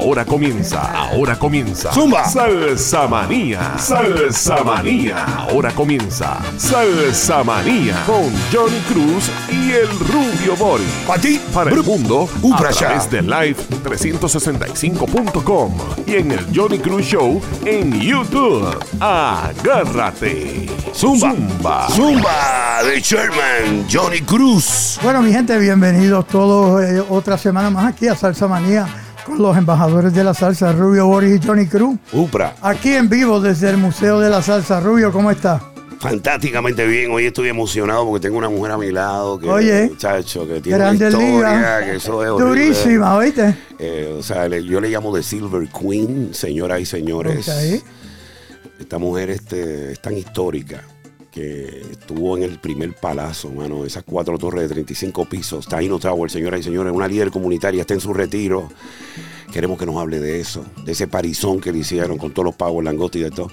Ahora comienza, ahora comienza. Zumba. Salsa Manía, Salsa Manía. Ahora comienza Salsa Manía con Johnny Cruz y el Rubio Bori. Pa' ti, Para el mundo, Uh, a para través de Live365.com y en el Johnny Cruz Show en YouTube. Agárrate. Zumba. Zumba. Zumba de Sherman, Johnny Cruz. Bueno, mi gente, bienvenidos todos eh, otra semana más aquí a Salsa Manía con los embajadores de la salsa, Rubio Boris y Johnny Cruz. Upra, Aquí en vivo desde el Museo de la Salsa. Rubio, ¿cómo está? fantásticamente bien. Hoy estoy emocionado porque tengo una mujer a mi lado que, Oye. muchacho, que tiene Grande una historia, liga. que eso es horrible. Durísima, ¿oíste? Eh, o sea, le- yo le llamo The Silver Queen, señoras y señores. Esta mujer este, es tan histórica que estuvo en el primer palazo, mano, esas cuatro torres de 35 pisos, Taino Tower, señoras y señores, una líder comunitaria, está en su retiro. Queremos que nos hable de eso, de ese parizón que le hicieron con todos los pavos, langosta y de todo.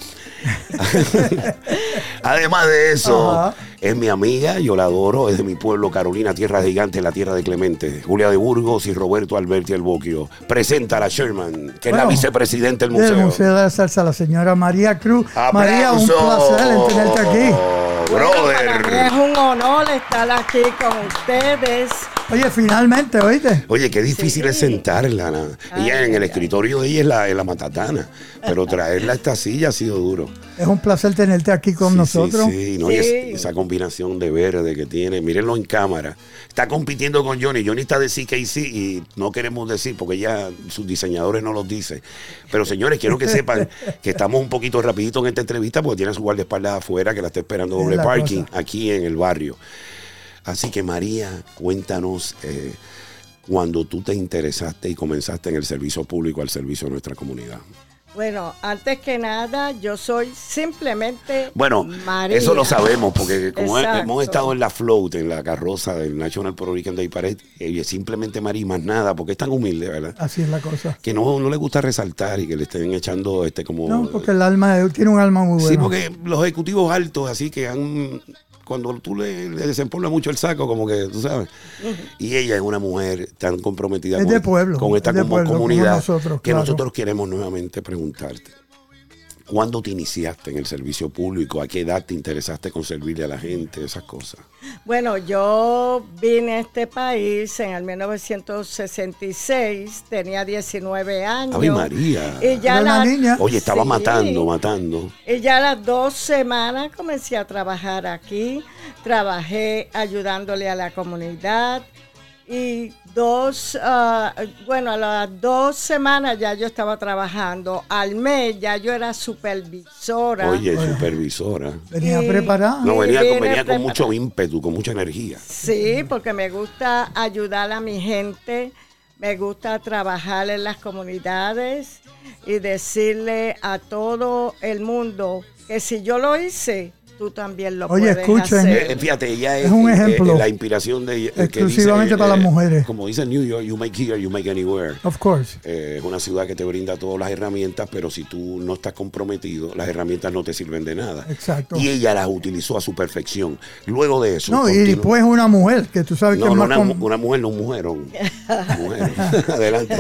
Además de eso, Ajá. es mi amiga, yo la adoro, es de mi pueblo, Carolina, tierra gigante, la tierra de Clemente, Julia de Burgos y Roberto Alberti el Boquio. Presenta a la Sherman, que es la vicepresidenta del Del museo. Museo de la Salsa, la señora María Cruz. María, un placer en tenerte aquí. Bueno, para mí Brother. es un honor estar aquí con ustedes. Oye, finalmente, ¿oíste? Oye, qué difícil Sí. es sentarla. ¿no? Ella en el ay, escritorio de ella es la, es la matatana, pero traerla a esta silla ha sido duro. Es un placer tenerte aquí con Sí, nosotros. Sí, sí, ¿no? Y es- esa combinación de verde que tiene, mírenlo en cámara. Está compitiendo con Johnny. Johnny está de CKC y no queremos decir porque ya sus diseñadores no los dicen. Pero señores, quiero que sepan que estamos un poquito rapidito en esta entrevista porque tiene su guardaespaldas afuera que la está esperando Es doble parking cosa. aquí en el barrio. Así que María, cuéntanos eh, cuando tú te interesaste y comenzaste en el servicio público al servicio de nuestra comunidad. Bueno, antes que nada, yo soy simplemente Bueno, María. eso lo sabemos porque como Exacto. hemos estado en la float, en la carroza del National Puerto Rican Day Parade, ella es simplemente María y más nada, porque es tan humilde, ¿verdad? Así es la cosa. Que no, no le gusta resaltar y que le estén echando este como... No, porque el alma tiene un alma muy buena. Sí, porque los ejecutivos altos, así que han... Cuando tú le, le desempolvas mucho el saco, como que, tú sabes. Y ella es una mujer tan comprometida Es con, de pueblo, con esta es de como pueblo, como comunidad nosotros, que claro. nosotros queremos nuevamente preguntarte. ¿Cuándo te iniciaste en el servicio público? ¿A qué edad te interesaste con servirle a la gente? Esas cosas. Bueno, yo vine a este país en el 1966, tenía 19 años. ¡Ave María! Y ya la- niña. Oye, estaba Sí. matando, matando. Y ya a las dos semanas comencé a trabajar aquí. Trabajé ayudándole a la comunidad. Y dos, ah, bueno, a las dos semanas ya yo estaba trabajando. Al mes ya yo era supervisora. Oye, supervisora. Venía preparada. No, venía, con- vine venía con mucho ímpetu, con mucha energía. Sí, porque me gusta ayudar a mi gente, me gusta trabajar en las comunidades y decirle a todo el mundo que si yo lo hice, tú también lo Oye, puedes escuchen. hacer. Eh, fíjate, ella es, Es un eh, ejemplo. eh, la inspiración de ella, eh, que Exclusivamente para las mujeres. Como dice New York, you make here, you make anywhere. Of course. Eh, es una ciudad que te brinda todas las herramientas, pero si tú no estás comprometido, las herramientas no te sirven de nada. Exacto. Y ella las utilizó a su perfección. Luego de eso. No, y después una mujer, que tú sabes que No, es más una, com- una mujer, no un mujerón. Mujer. Adelante.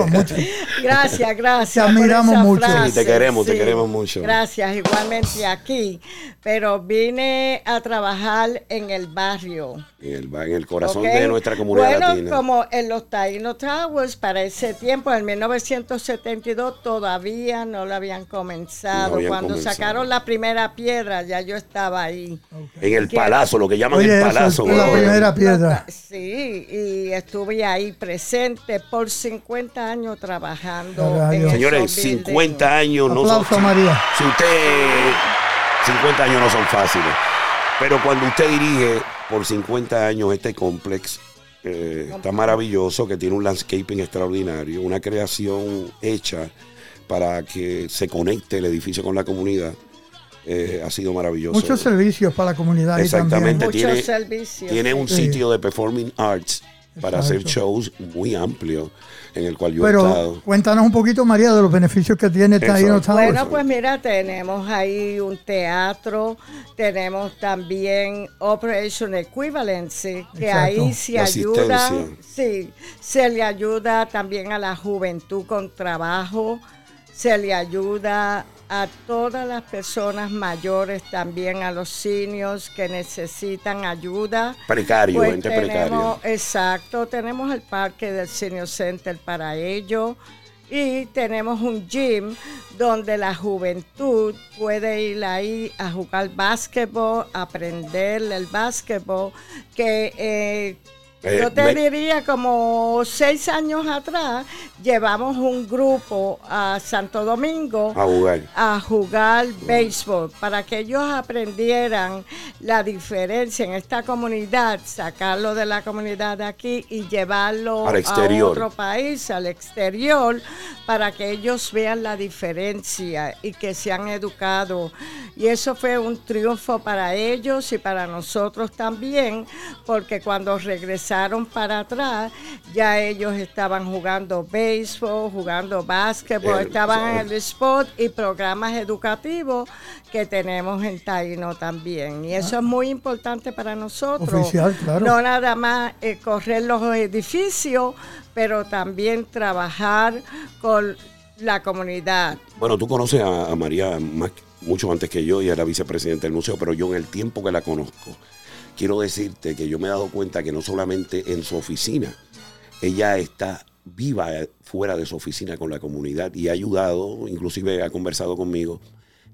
Gracias, gracias. Te admiramos mucho. frase, Sí, te queremos, te queremos mucho. Gracias, igualmente aquí. Pero vine a trabajar en el barrio. En el, en el corazón de nuestra comunidad bueno, latina. como en los Taino Towers, para ese tiempo, en 1972, todavía no lo habían comenzado. No habían Cuando comenzado. sacaron la primera piedra, ya yo estaba ahí. En el que- palazo, lo que llaman Oye, el palazo. la primera piedra. Sí, y estuve ahí presente por 50 años trabajando. En. Señores, esos buildings. 50 años no son. Aplauso a María. Si usted. 50 años no son fáciles. Pero cuando usted dirige por 50 años este complex, eh, está maravilloso, que tiene un landscaping extraordinario, una creación hecha para que se conecte el edificio con la comunidad. eh, ha sido maravilloso. Muchos servicios para la comunidad ahí Exactamente. Muchos tiene- servicios. Tiene un Sí. sitio de performing arts para hacer shows muy amplios en el cual yo he Pero estado. cuéntanos un poquito, María, de los beneficios que tiene. Towers. Bueno, pues mira, tenemos ahí un teatro, tenemos también Operation Equivalency, que Exacto. ahí se La ayuda, sí, se le ayuda también a la juventud con trabajo, se le ayuda a todas las personas mayores, también a los seniors que necesitan ayuda. Precario, Pues gente tenemos, precaria. exacto, tenemos el parque del Senior Center para ello y tenemos un gym donde la juventud puede ir ahí a jugar básquetbol, aprender el básquetbol, que eh, Eh, yo te me- diría como seis años atrás llevamos un grupo a Santo Domingo A jugar. a jugar béisbol para que ellos aprendieran la diferencia en esta comunidad, sacarlo de la comunidad de aquí y llevarlo Al a otro país, al exterior, para que ellos vean la diferencia y que sean educados. Y eso fue un triunfo para ellos y para nosotros también, porque cuando regresaron para atrás, ya ellos estaban jugando béisbol, jugando básquetbol, estaban en el spot y programas educativos que tenemos en Taino también. Y eso es muy importante para nosotros. Oficial, claro. No nada más eh, correr los edificios, pero también trabajar con la comunidad. Bueno, tú conoces a, a María más, mucho antes que yo y era vicepresidenta del museo, pero yo en el tiempo que la conozco, quiero decirte que yo me he dado cuenta que no solamente en su oficina, ella está viva eh, fuera de su oficina con la comunidad y ha ayudado, inclusive ha conversado conmigo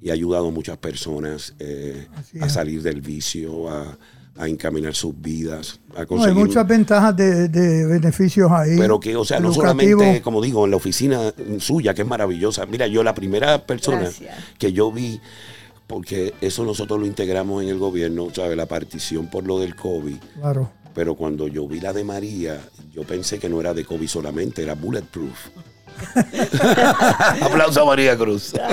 y ha ayudado a muchas personas eh, a salir del vicio, a, a encaminar sus vidas, a No, hay conseguir... muchas ventajas de, de beneficios ahí. Pero que, o sea, no solamente, como digo, en la oficina suya, que es maravillosa. Mira, yo la primera persona Gracias. que yo vi, porque eso nosotros lo integramos en el gobierno, ¿sabes? La partición por lo del COVID. Claro. Pero cuando yo vi la de María, yo pensé que no era de COVID solamente, era bulletproof. Aplauso a María Cruz.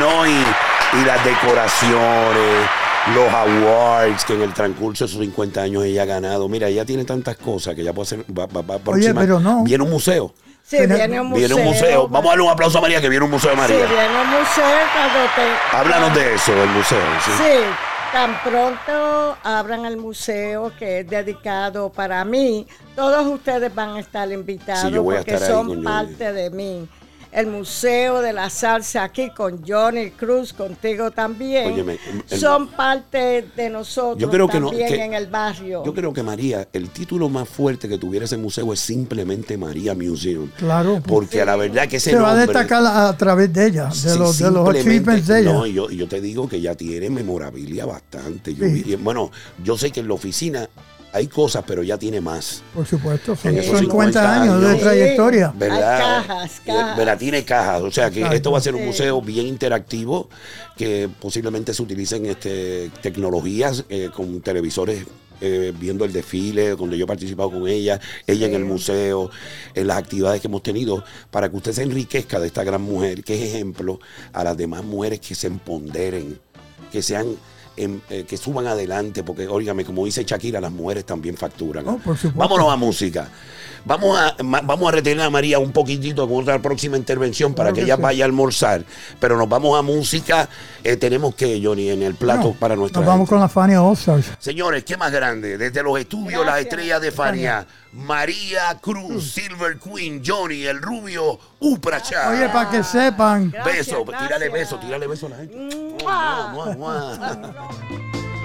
No, y, y las decoraciones, los awards que en el transcurso de sus 50 años ella ha ganado. Mira, ella tiene tantas cosas que ya puede hacer. Va, va- va próxima. pero no. Viene un museo. Sí, viene un museo. Viene un museo. Vamos a darle un aplauso a María, que viene un museo de Sí, María. viene un museo cuando te... Háblanos de eso, del museo. ¿sí? Sí, tan pronto abran el museo que es dedicado para mí, todos ustedes van a estar invitados Sí, yo voy a porque estar ahí son parte de mí. El Museo de la Salsa aquí con Johnny Cruz, contigo también, Óyeme, el- son parte de nosotros Yo creo que no- también que- en el barrio. Yo creo que María, el título más fuerte que tuviera ese museo es simplemente María Museum. Claro. Porque a la verdad que ese se va a nombre- destacar a, a través de ella, de Sí, los, de los simplemente- achievements de ella. No, y yo, yo te digo que ya tiene memorabilia bastante. Yo Sí. vi- bueno, yo sé que en la oficina hay cosas, pero ya tiene más. Por supuesto, son En esos 50 50 años de trayectoria. ¿verdad? Hay cajas, Eh, cajas. ¿verdad? Tiene cajas. O sea que Exacto. esto va a ser un museo bien interactivo, que posiblemente se utilicen este, tecnologías eh, con televisores. eh, viendo el desfile, donde yo he participado con ella, ella en el museo, en las actividades que hemos tenido, para que usted se enriquezca de esta gran mujer, que es ejemplo a las demás mujeres que se empoderen, que sean em, eh, que suban adelante, porque, óigame, como dice Shakira, las mujeres también facturan. Oh, por supuesto. Vámonos a música. Vamos a, ma- vamos a retener a María un poquitito con otra próxima intervención para Claro que que ella sí. vaya a almorzar. Pero nos vamos a música. Eh, tenemos que, Johnny, en el plato para nuestra Nos vamos gente. con la Fania All Stars. Señores, ¿qué más grande? Desde los estudios, las estrellas de Fania. María Cruz, Silver Queen, Johnny, el rubio, Upracha. Oye, para que sepan, Gracias, beso, gracias. tírale beso, tírale beso a la gente. ¡Mua! Mua, mua,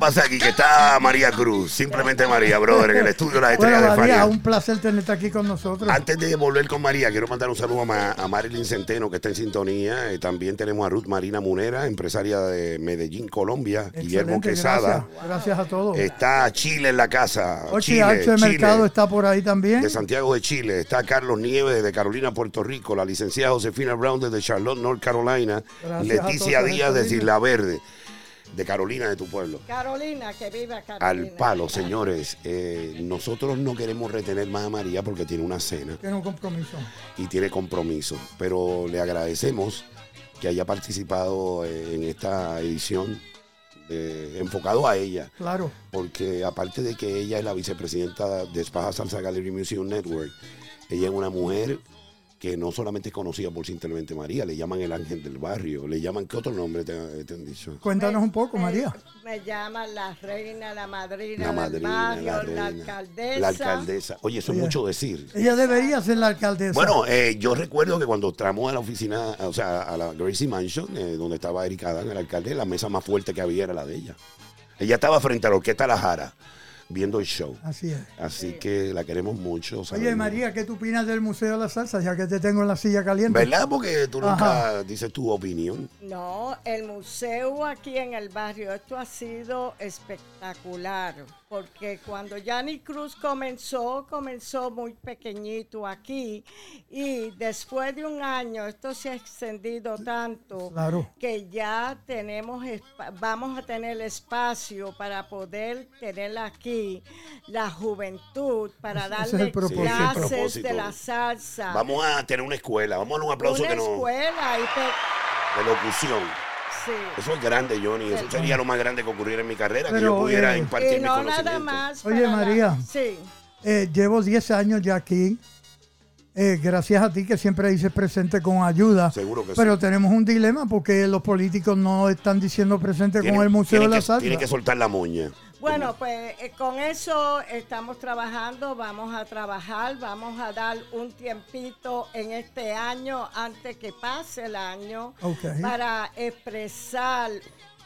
pasa aquí? Que está María Cruz, simplemente María, brother, en el estudio de las estrellas Bueno, de María, un placer tenerte aquí con nosotros. Antes de volver con María, quiero mandar un saludo a, Ma- a Marilyn Centeno, que está en sintonía. Eh, también tenemos a Ruth Marina Munera, empresaria de Medellín, Colombia. Guillermo Quesada. Gracias, gracias a todos. Está Chile en la casa. Chile, H de Chile, Mercado está por ahí también. de Santiago de Chile. Está Carlos Nieves de Carolina, Puerto Rico. La licenciada Josefina Brown desde Charlotte, North Carolina. Gracias Leticia Díaz de. Isla Verde, de Carolina, de tu pueblo. Carolina, que viva Carolina. Al palo, señores. Eh, nosotros no queremos retener más a María porque tiene una cena Tiene un compromiso. y tiene compromiso. Pero le agradecemos que haya participado eh, en esta edición enfocado a ella. Claro. Porque aparte de que ella es la vicepresidenta de Espaja Salsa Gallery Museum Network, ella es una mujer que no solamente es conocida por simplemente María, le llaman el ángel del barrio, le llaman, ¿qué otro nombre te, te han dicho? Cuéntanos un poco, Me- María. Me llaman la reina, la madrina, La del madrina, barrio, la alcaldesa. La alcaldesa. Oye, eso es mucho decir. Ella debería ser la alcaldesa. Bueno, eh, yo recuerdo que cuando entramos a la oficina, o sea, a la Gracie Mansion, eh, donde estaba Erika Adán, el alcalde, la mesa más fuerte que había era la de ella. Ella estaba frente a la Orquesta La Jara, viendo el show. Así es. Así que la queremos mucho. Oye, sabemos. María, ¿qué tú opinas del Museo de la Salsa? Ya que te tengo en la silla caliente. ¿Verdad? Porque tú nunca dices tu opinión. No, el museo aquí en el barrio, esto ha sido espectacular, porque cuando Yanni Cruz comenzó, comenzó muy pequeñito aquí y después de un año esto se ha extendido tanto Claro. que ya tenemos, espa- vamos a tener espacio para poder tener aquí la juventud, para Ese- ese es darle. Sí, clases de la salsa. Vamos a tener una escuela. Vamos a dar un aplauso una que nos, escuela y pe- de locución. Sí. Eso es grande, Johnny. Eso sería lo más grande que ocurriera en mi carrera, que yo pudiera eh, impartir Y mi no conocimiento. nada más. Oye, la- María. sí. Eh, llevo 10 años ya aquí. Eh, gracias a ti que siempre dices presente con ayuda. Seguro que Pero sí. tenemos un dilema porque los políticos no están diciendo presente con el Museo de la Salsa. Tienen que soltar la moña. Bueno, pues eh, con eso estamos trabajando, vamos a trabajar, vamos a dar un tiempito en este año antes que pase el año para expresar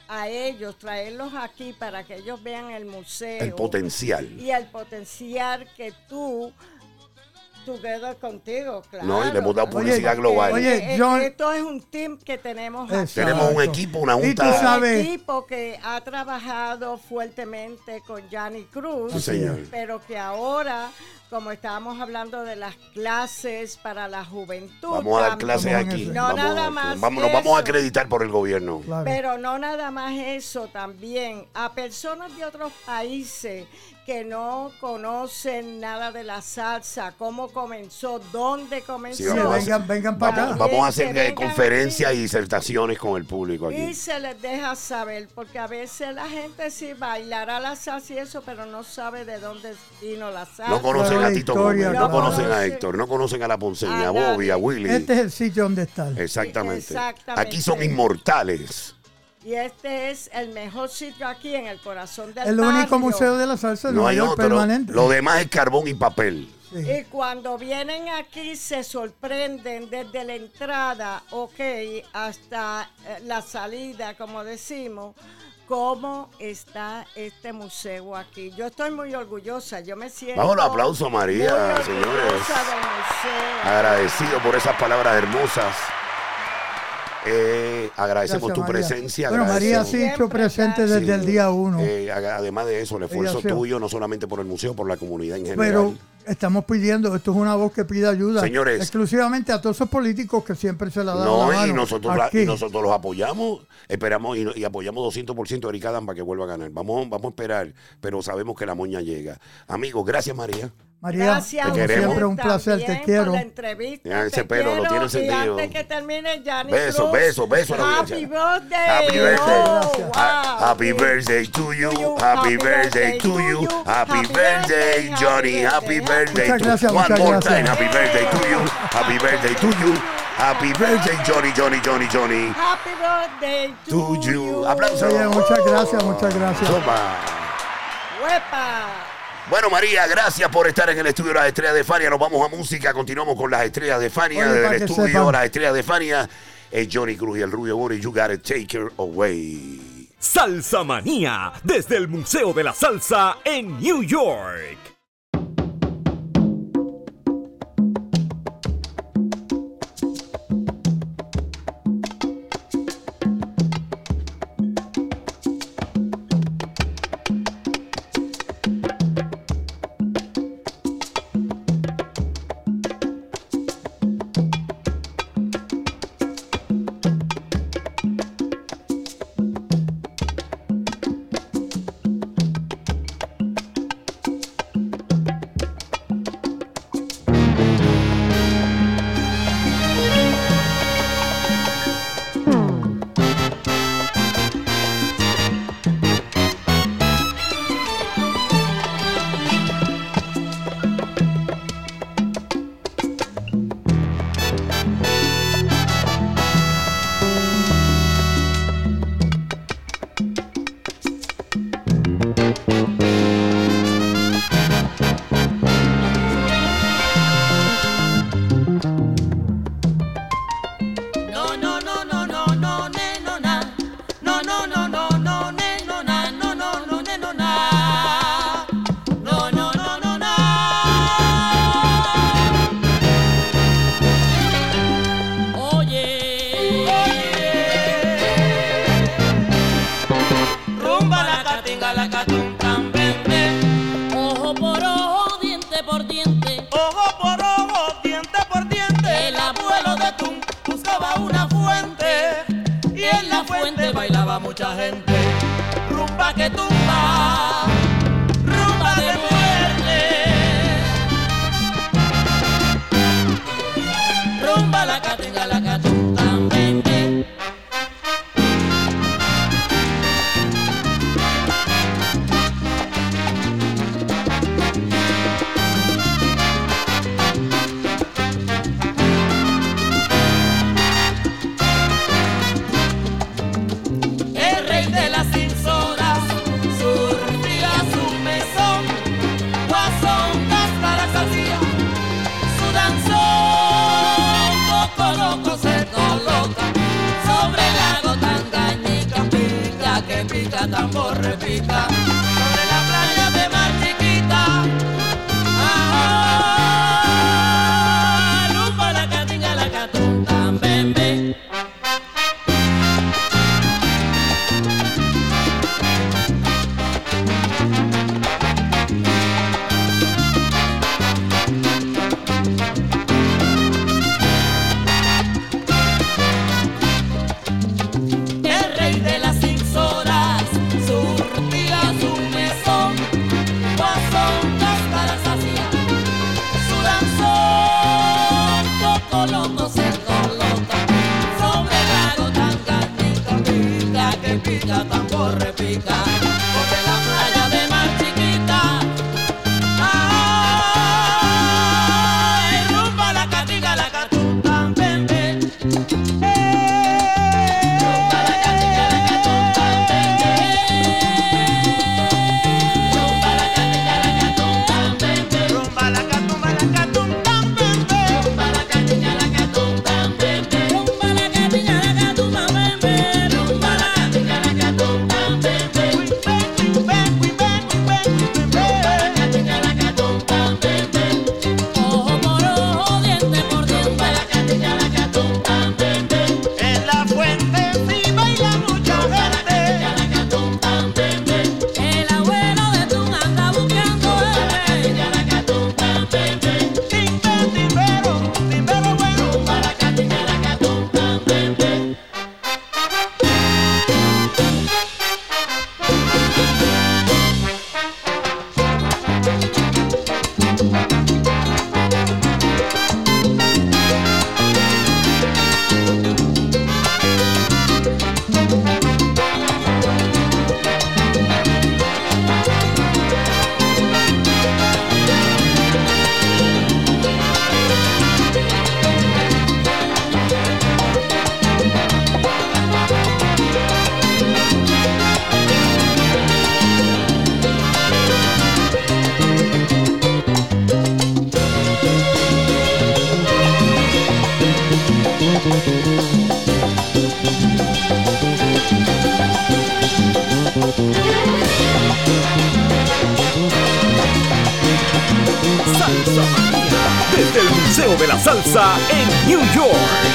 a ellos, traerlos aquí para que ellos vean el museo. El potencial. Y el potencial que tú, together contigo, claro. No, y le hemos dado Oye, publicidad global. oye, Eh, John- esto es un team que tenemos. Exacto. Tenemos un equipo, una Y tú junta. sabes- Un equipo que ha trabajado fuertemente con Yanni Cruz, Sí, señor. pero que ahora, como estábamos hablando de las clases para la juventud, Vamos a dar clases aquí. No, Vamos nada a- más vamos- nos vamos a acreditar por el gobierno. Claro. Pero no nada más eso, también a personas de otros países que no conocen nada de la salsa, cómo comenzó, dónde comenzó. Sí, vamos a vengan, vengan para Vamos, acá. vamos a hacer eh, conferencias y disertaciones con el público Y aquí. se les deja saber, porque a veces la gente sí bailará la salsa y eso, pero no sabe de dónde vino la salsa. No conocen Claro, a la Tito historia, Gómez, no conocen a Héctor, no conocen a la Ponceña, a Bobby, a. Willy. Este es el sitio donde. Exactamente. Exactamente. Aquí son inmortales. Y este es el mejor sitio aquí en el corazón del El único museo de la salsa de No Nueva hay York otro. permanente. Lo demás es carbón y papel. Sí. Y cuando vienen aquí se sorprenden desde la entrada, ok, hasta eh, la salida, como decimos, cómo está este museo aquí. Yo estoy muy orgullosa, yo me siento... Vamos, un aplauso, María, señores. orgullosa del museo. Agradecido por esas palabras hermosas. Eh, agradecemos Gracias, tu María. presencia. Bueno, María ha agradecemos- sido presente desde Sí. el día uno. Eh, además de eso, el esfuerzo Ella tuyo, no solamente por el museo, por la comunidad en general. Pero estamos pidiendo, esto es una voz que pide ayuda. Señores. Exclusivamente a todos esos políticos que siempre se la dan no, la y nosotros, la- y nosotros los apoyamos, esperamos y, y apoyamos 200% a Erika Dan para que vuelva a ganar. Vamos, vamos a esperar, pero sabemos que la moña llega. Amigos, gracias María. María, Gracias, te siempre un placer, también te quiero. Por la entrevista, Ya, ese pelo lo tiene encendido. antes que termine, Johnny Beso, beso, beso a la Happy birthday. Happy birthday. Oh, wow. Ha- Happy birthday to you. Happy birthday to you. Happy birthday, Johnny. Happy birthday Muchas to gracias, One muchas more gracias. time. Happy birthday to you. Happy birthday to you. Happy birthday, Johnny, Johnny, Johnny, Johnny. Happy birthday to, To you. you. Aplauso. Oye, muchas gracias, muchas gracias. Toma. Huepa. Bueno, María, gracias por estar en el estudio de las estrellas de Fania. Nos vamos a música. Continuamos con las estrellas de Fania. Oye, Desde el estudio, sepan. las estrellas de Fania. Es Johnny Cruz y el Rubio Bori. You gotta take her away. Salsa Manía, desde el Museo de la Salsa en New York. salsa en New York.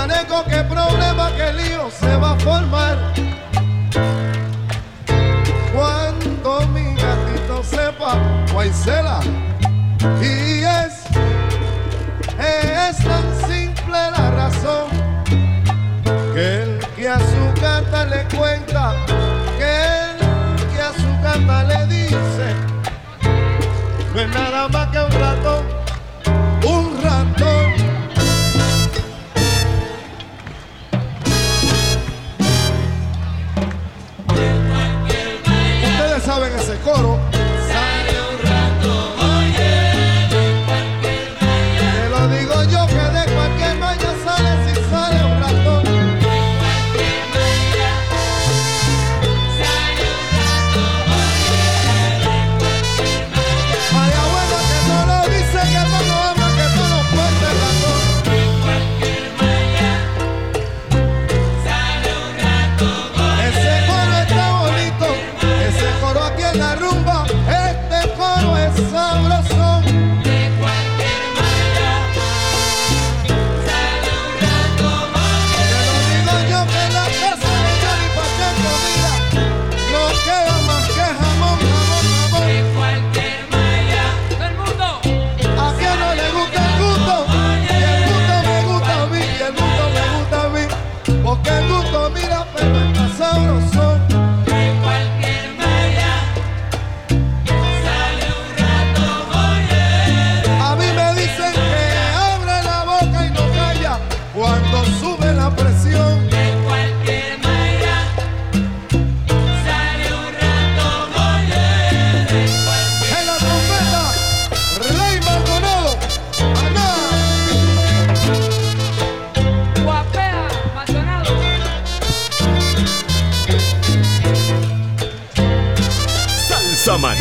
manejo, qué problema, qué lío se va a formar. Cuando mi gatito sepa, Guaycela, y es, es tan simple la razón que el que a su gata le cuenta, que el que a su gata le dice, no es nada más que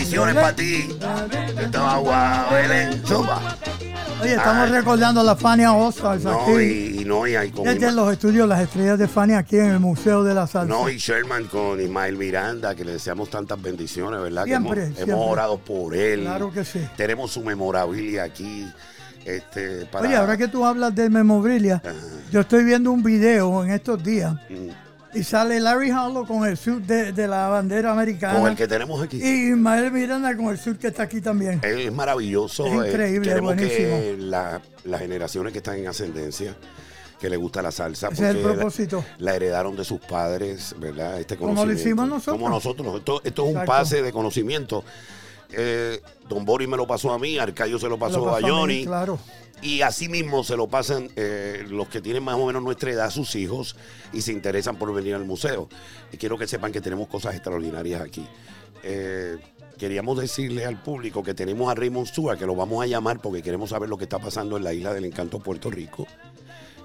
Bendiciones para ti. Esta agua, Belén, zumba. Oye, estamos Ay. recordando a la Fania Oscars No, aquí. y, no, y hay con Desde los estudios Las Estrellas de Fania aquí en el Museo de la Salsa. No, y Sherman con Ismael Miranda, que le deseamos tantas bendiciones, ¿verdad? Que Siempre, hemos, siempre. hemos orado por él. Claro que sí. Tenemos su memorabilia aquí. Este, para... Oye, ahora que tú hablas de memorabilia, yo estoy viendo un video en estos días Mm. Y sale Larry Harlow con el suit de, de la bandera americana. Con el que tenemos aquí. Y Ismael Miranda con el suit que está aquí también. Es maravilloso. Es eh, increíble, queremos que buenísimo. la- las generaciones que están en ascendencia, que les gusta la salsa, Ese es el propósito. La, la heredaron de sus padres, ¿verdad? Este Como lo conocimiento. hicimos nosotros. Como nosotros. Esto, esto es un pase de conocimiento. Eh, Don Boris me lo pasó a mí, Arcayo se lo pasó, Lo pasó a mí, Johnny. claro. Y así mismo se lo pasan eh, los que tienen más o menos nuestra edad, sus hijos, y se interesan por venir al museo. Y quiero que sepan que tenemos cosas extraordinarias aquí. Eh, queríamos decirle al público que tenemos a Raymond Stewart, que lo vamos a llamar porque queremos saber lo que está pasando en la isla del encanto Puerto Rico.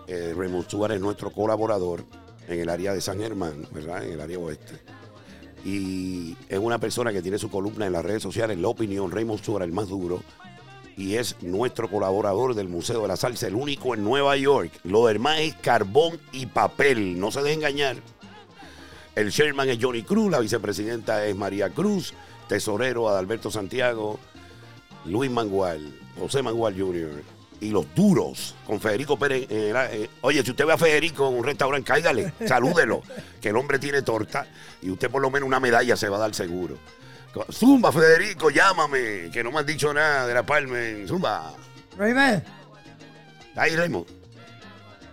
Eh, Raymond Stewart es nuestro colaborador en el área de San Germán, ¿verdad? En el área oeste. Y es una persona que tiene su columna en las redes sociales, La Opinión, Raymond Stewart, el más duro y es nuestro colaborador del Museo de la Salsa, el único en Nueva York. Lo demás es carbón y papel, no se dejen engañar. El chairman es Johnny Cruz, la vicepresidenta es María Cruz, tesorero Adalberto Santiago, Luis Mangual, José Mangual Jr. y los duros con Federico Pérez. en el- eh, oye, si usted ve a Federico en un restaurante, cáigale, salúdelo, que el hombre tiene torta y usted por lo menos una medalla se va a dar seguro. Zumba, Federico, llámame, que no me has dicho nada de la Palmen. Zumba. Raymond. Ahí, Raymond.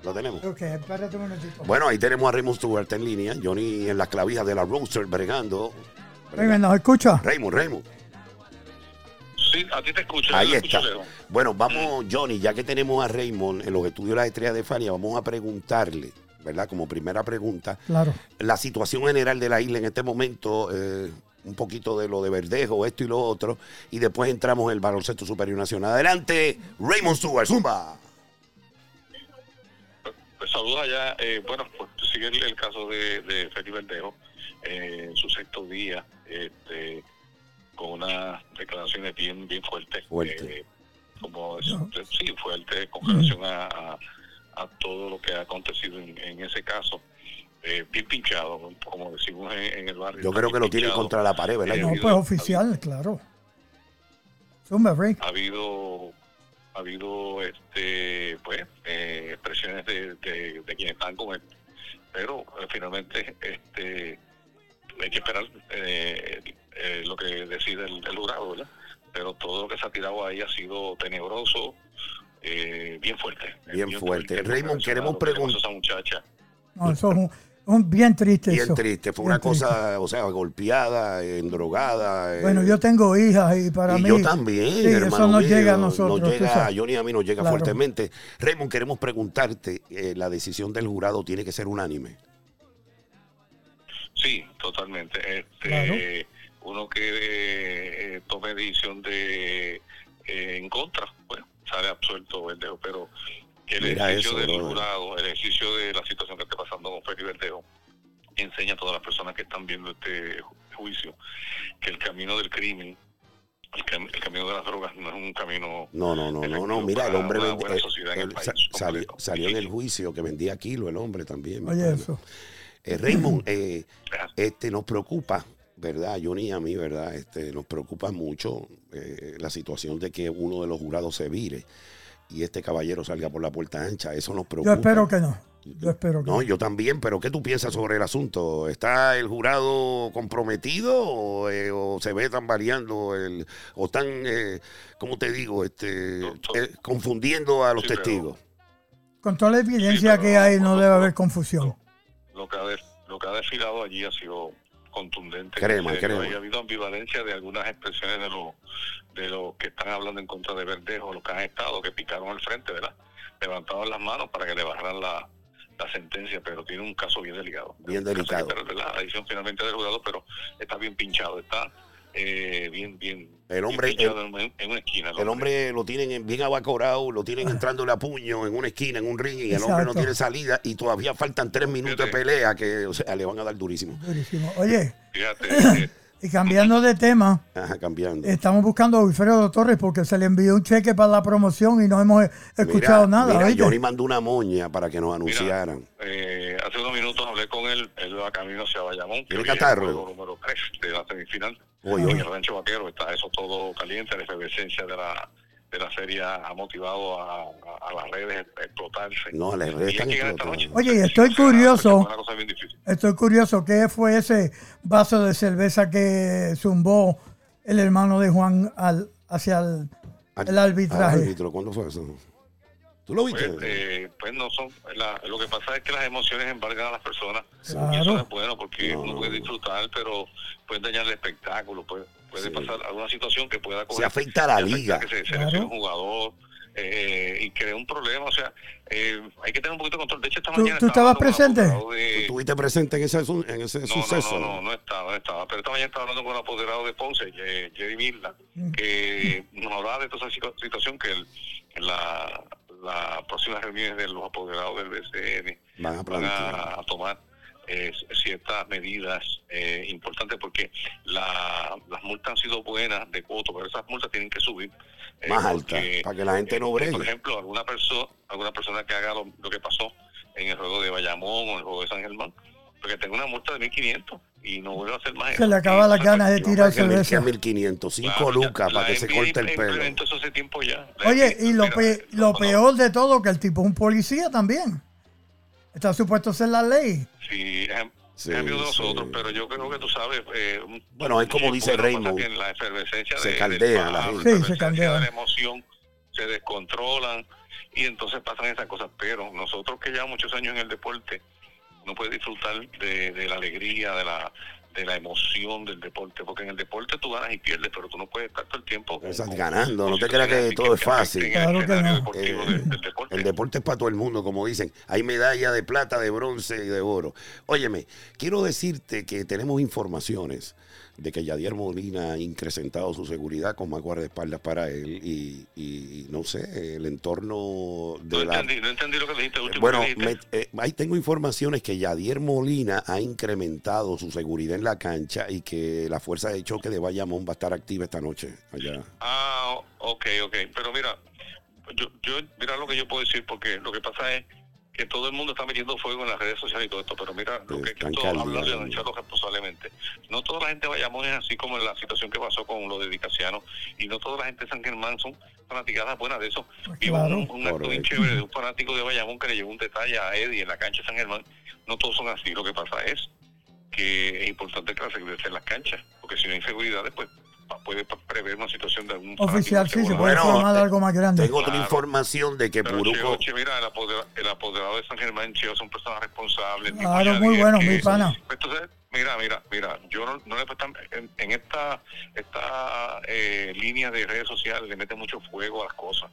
Lo tenemos. Ok, espérate un momentito. Bueno, ahí tenemos a Raymond Stewart en línea. Johnny en las clavijas de la Roaster bregando. Raymond, ¿nos escucha? Raymond, Raymond. Sí, a ti te escucho. Ahí te está. escucho. Bueno, vamos, Johnny, ya que tenemos a Raymond en los estudios de las estrellas de Fania, vamos a preguntarle, ¿verdad? Como primera pregunta, Claro. la situación general de la isla en este momento, eh, un poquito de lo de Verdejo, esto y lo otro, y después entramos en el baloncesto superior nacional. Adelante, Raymond Stewart, Zumba. Pues saludos allá. Eh, bueno, pues sigue el, el caso de, de Felipe Verdejo eh, en su sexto día, este, con unas declaraciones bien bien fuertes. Fuerte. Eh, como sí, fuerte con relación a, a- a todo lo que ha acontecido en, en ese caso. Eh, bien pinchado, como decimos en, en el barrio. Yo creo que lo pinchado. contra la pared, ¿verdad? No, pues oficial, claro. Zumba, Ray. ha habido ha habido este pues eh, expresiones de, de, de quienes están con él pero eh, finalmente este hay que esperar eh, eh, lo que decide el, el jurado ¿verdad? pero todo lo que se ha tirado ahí ha sido tenebroso eh, bien fuerte Bien fuerte. Raymond, queremos a lo que le pasó a pregun- esa muchacha No, eso es un, un bien triste. Bien eso. triste, fue Bien una cosa, o sea, golpeada, endrogada. eh, Bueno, yo tengo hijas y para y mí. yo también, sí, hermano eso mío, llega a nosotros. Nos tú llega, a Johnny a mí nos llega Claro. fuertemente. Raymond, queremos preguntarte, eh, la decisión del jurado tiene que ser unánime. Sí, totalmente. Este, Claro. Uno que eh, tome decisión de eh, en contra, pues sale absuelto pero que el Mira ejercicio eso, del jurado, el ejercicio de la situación que está pasando con Felipe Verdejo, enseña a todas las personas que están viendo este ju- juicio que el camino del crimen, el, cam- el camino de las drogas no es un camino No, no, no, no, no. Mira, el hombre vende- eh, sociedad en el él país sa- salió, salió en el juicio que vendía kilo el hombre también. Oye, eso. Eh, Raymond, eh, este nos preocupa, ¿verdad? Johnny y a mí, ¿verdad? Este, nos preocupa mucho eh, la situación de que uno de los jurados se vire y este caballero salga por la puerta ancha. Eso nos preocupa. Yo espero que no. Yo espero que No, no. yo también, pero ¿qué tú piensas sobre el asunto? ¿Está el jurado comprometido o, eh, o se ve tambaleando el, o están, eh, ¿cómo te digo? Este, eh, confundiendo a los Sí, pero- testigos. Con toda la evidencia Sí, pero- que hay, no debe haber confusión. lo que ha, de- lo que ha desfilado allí ha sido contundente. Crema. y Ha habido ambivalencia de algunas expresiones de los de los que están hablando en contra de Verdejo, los que han estado, que picaron al frente, ¿verdad? Levantaron las manos para que le bajaran la, la sentencia, pero tiene un caso bien delicado. Bien delicado. que ¿verdad? La decisión finalmente del jurado, pero está bien pinchado, está eh, bien, bien. El hombre- bien en, en una esquina. El hombre lo tienen en- bien abacorado, lo tienen entrándole a puño en una esquina, en un ring, y el hombre no tiene salida y todavía faltan tres minutos de pelea que o sea, le van a dar durísimo. Durísimo. Oye, Fíjate, y cambiando de tema, Ajá, cambiando. estamos buscando a Wilfredo Torres porque se le envió un cheque para la promoción y no hemos escuchado Mira, nada. mira. Johnny mandó una moña para que nos anunciaran. Eh, hace unos minutos hablé con él, él va camino hacia Bayamón. ¿Tiene que catarro? el juego número 3 de la semifinal. En el rancho vaquero está eso todo caliente, la efervescencia de la de la serie ha motivado a, a- a las redes a explotarse. No, las redes Y hay están que ganar esta explotadas. noche. Oye, y estoy curioso. Estoy curioso, ¿qué fue ese vaso de cerveza que zumbó el hermano de Juan al, hacia el, el arbitraje? Al árbitro, ¿cuándo fue eso? ¿Tú lo viste? Pues, eh, pues no son, la- lo que pasa es que las emociones embargan a las personas Claro. y eso es bueno porque No, uno no, puede disfrutar, pero puede dañar el espectáculo, puede, puede Sí. pasar alguna situación que pueda Se afecta a la liga. que se Claro. un jugador eh, y crea un problema, o sea, eh, hay que tener un poquito de control. De hecho, esta ¿Tú- mañana tú estaba estabas presente? de- ¿Tú ¿Estuviste presente en ese, en ese no, suceso? No, no, no, no estaba, no estaba. Pero esta mañana estaba hablando con el apoderado de Ponce, Jerry Mirla, que nos hablaba de toda esa situ- situación que el- la, las próximas reuniones de los apoderados del BCN Van a van tomar eh, ciertas medidas eh, importantes porque la- las multas han sido buenas de coto, pero esas multas tienen que subir. eh, Más altas, para que la gente no eh, bregue. Por ejemplo, alguna persona alguna persona que haga lo, lo que pasó en el juego de Bayamón o el juego de San Germán, porque tenga una multa de 1.500 y no vuelva a hacer más Se le acaba las ganas de tirar cerveza. 1500, 5 claro, lucas para que se corte el pelo. eso hace tiempo ya. La Oye, NBA, y lo, pe- no, lo no, peor de todo, que el tipo es un policía también. Está supuesto ser la ley. Sí, es, Sí, amigo de nosotros, sí. pero yo creo que tú sabes. Eh, Bueno, es como dice Raymond, pasa que en la efervescencia se de, caldea la gente. Sí, se caldea. de la emoción, se descontrolan y entonces pasan esas cosas. Pero nosotros que llevamos muchos años en el deporte, no puedes disfrutar de, de la alegría, de la de la emoción del deporte, porque en el deporte tú ganas y pierdes, pero tú no puedes estar todo el tiempo Estás ganando, no te creas que todo es fácil. el Claro que escenario no. deportivo Eh, del- del deporte. El deporte es para todo el mundo, como dicen. Hay medalla de plata, de bronce y de oro. Óyeme, quiero decirte que tenemos informaciones de que Yadier Molina ha incrementado su seguridad con más guardaespaldas para él y, y no sé, el entorno de No la... entendí, no entendí lo que dijiste. último Bueno, que dijiste. me- eh, ahí tengo informaciones que Yadier Molina ha incrementado su seguridad en la cancha y que la fuerza de choque de Bayamón va a estar activa esta noche allá. Ah, ok, ok. Pero mira, yo, yo, mira lo que yo puedo decir, porque lo que pasa es que todo el mundo está metiendo fuego en las redes sociales y todo esto, pero mira, lo que hay que hablar y anunciarlo responsablemente. No toda la gente de Bayamón es así como en la situación que pasó con lo de Dicasiano, y no toda la gente de San Germán son fanaticadas buenas de eso. Y Claro. un, un acto bien chévere de un fanático de Bayamón que le llevó un detalle a Eddie en la cancha de San Germán. No todos son así, lo que pasa es que es importante que la seguridad esté en las canchas, porque si no hay seguridad, después puede prever una situación de algún Oficial, sí, se puede Bueno, formar algo más grande. Tengo otra Claro. información de que Pero Puruco... Cheo, Cheo, mira, el apoderado, el apoderado de San Germán, Cheo, son personas responsables. Claro, tipo muy bueno, muy pana. Entonces, mira, mira, mira, yo no, no le prestan, en, en esta, esta eh, línea de redes sociales le meten mucho fuego a las cosas.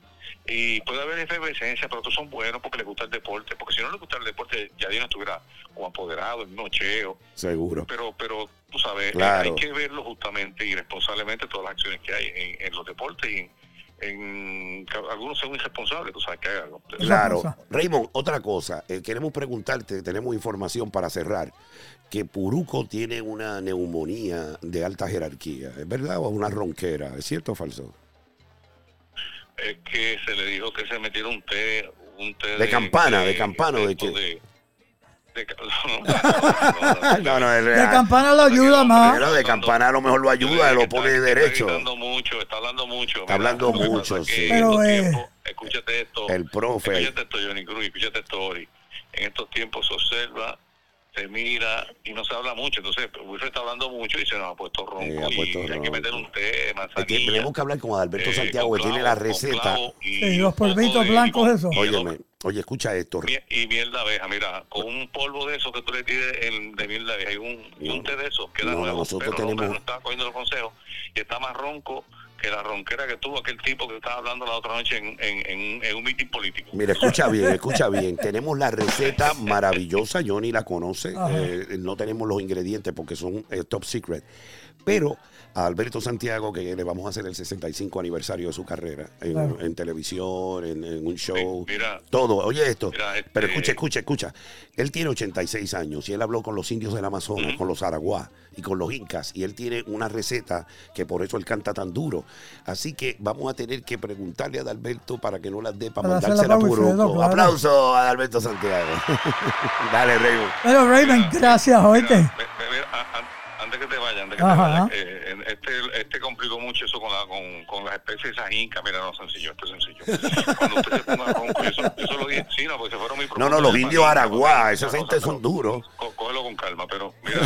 Y puede haber efervescencia, pero todos son buenos porque les gusta el deporte. Porque si no les gusta el deporte, ya no estuviera como apoderado, el nocheo. Seguro. Pero, pero tú sabes, eh, Claro. hay que verlo justamente y responsablemente todas las acciones que hay en, en los deportes y en, en que algunos son irresponsables, tú sabes que hay algo. Claro. Raymond, otra cosa. eh, queremos preguntarte, tenemos información para cerrar, que Puruco tiene una neumonía de alta jerarquía. ¿Es verdad o es una ronquera? ¿Es cierto o falso? Es que se le dijo que se metiera un té, un té De campana, de campana, ¿de esto qué? de- de ca- no, no, es De real. campana lo ayuda más. Pero de campana a lo mejor lo ayuda, lo Está- pone está derecho. mucho, está hablando mucho. Está hablando lo que pasa mucho, es que sí. Pero, eh, tiempos, escúchate esto. El profe. Escúchate esto, Johnny Cruz, escúchate esto, Ori. En estos tiempos se observa, se mira y no se habla mucho. Entonces, Wilfred está hablando mucho y se nos ha puesto ronco. Sí, ha puesto y hay que meter un té, manzanilla. tenemos que hablar con Adalberto eh, Santiago, con que tiene la receta. y Sí, los polvitos de- blancos, con- eso. y el Óyeme, oye, escucha esto. Y miel de abeja, mira, con un polvo de eso que tú le tires el de miel de abeja y un, y un té de eso, queda No, nuevo. nosotros pero tenemos- no estaba cogiendo los consejos y está más ronco que la ronquera que tuvo aquel tipo que estaba hablando la otra noche en, en, en, en un mitin político. Mira, escucha bien, escucha bien. Tenemos la receta maravillosa, Johnny la conoce. Eh, no tenemos los ingredientes porque son eh, top secret. Pero a Alberto Santiago, que le vamos a hacer el 65 aniversario de su carrera en, Claro. en televisión, en, en un show, Sí, mira. todo. Oye esto, Mira, este- pero escucha, escucha, escucha. Él tiene 86 años y él habló con los indios del Amazonas, con los araguá y con los incas. Y él tiene una receta que por eso él canta tan duro. Así que vamos a tener que preguntarle a Adalberto para que no las dé para Para mandársela por claro. Aplauso a Adalberto Santiago. Dale, Raymond. Pero Raven, gracias, oíste. Antes que te vayas, antes que Ajá. te vayas, eh, en- este, este complicó mucho eso con, la, con, con las especies esas incas. Mira, no, sencillo, esto es sencillo. Cuando usted se ponga ronco, yo, eso- yo se lo dije, sí, no, porque se fueron muy No, no, los indios araguá, esa gente son duros. Cógelo con calma, pero mira,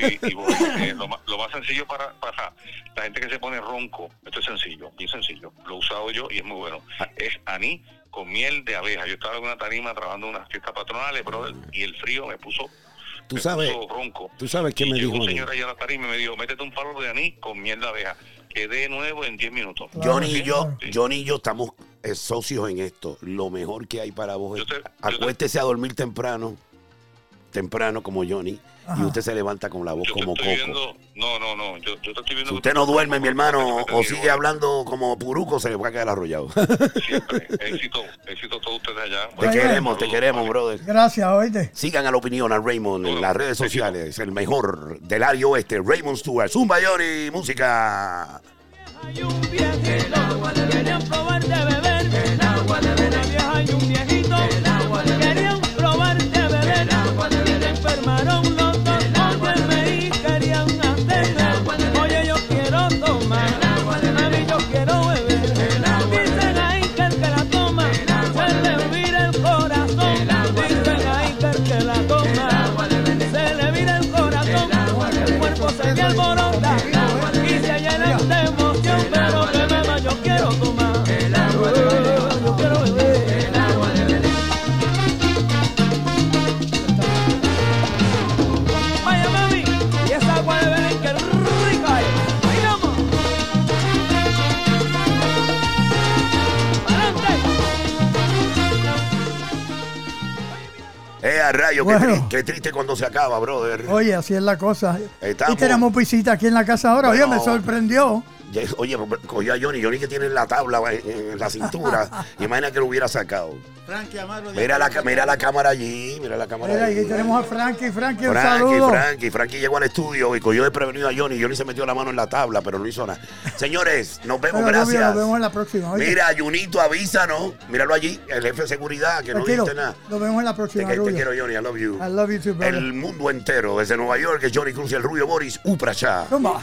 eh, y, y vos, eh, lo, más, lo más sencillo para, para la gente que se pone ronco, esto es sencillo, bien sencillo, lo he usado yo y es muy bueno, Ah. es anís con miel de abeja. Yo estaba en una tarima trabajando en unas fiestas patronales, brother, y el frío me puso, Tú sabes, tú sabes qué Y me dijo. un señor allá a la tarima y me dijo, métete un palo de anís con miel de abeja. Quedé nuevo en 10 minutos. Johnny y yo. Johnny y yo estamos eh, socios en esto. Lo mejor que hay para vos es acuéstese a dormir temprano, temprano como Johnny, y usted se levanta con la voz Yo como estoy Coco. viendo, no, no, no, yo, yo te estoy viendo. Si usted no duerme, mi hermano, o sigue hablando como puruco, se le va a quedar arrollado. Siempre, éxito, éxito a todos ustedes allá. te queremos, te queremos, vale. brother. Gracias, oíste. Sigan a la opinión a Raymond en las redes sociales. El mejor del área oeste, Raymond Stewart. Zumba Johnny, música. Hay un viejito, querían probar Bueno. qué, tri- qué triste cuando se acaba, brother. Oye, así es la cosa. Estamos- Y tenemos visita aquí en la casa ahora. Oye, Bueno. me sorprendió. Oye, cogió a Johnny, Johnny que tiene la tabla en, en la cintura. Imagina que lo hubiera sacado. Frankie Amaro. Mira la, mira la cámara allí, mira la cámara Mira, allí. aquí tenemos a Frankie. Frankie, un Frankie, saludo. Frankie, Frankie llegó al estudio y cogió desprevenido a Johnny. Johnny se metió la mano en la tabla, pero no hizo nada. Señores, nos vemos, Pero, Rubio, gracias. Nos vemos en la próxima. oye. Mira, Junito, avísanos. Míralo allí, el jefe de seguridad, que no dijiste nada. Nos vemos en la Te, próxima, que- te Rubio. quiero, Johnny, I love you. I love you too, brother. El mundo entero, desde Nueva York, es Johnny Cruz y el Rubio Boris, Upracha. Zumba.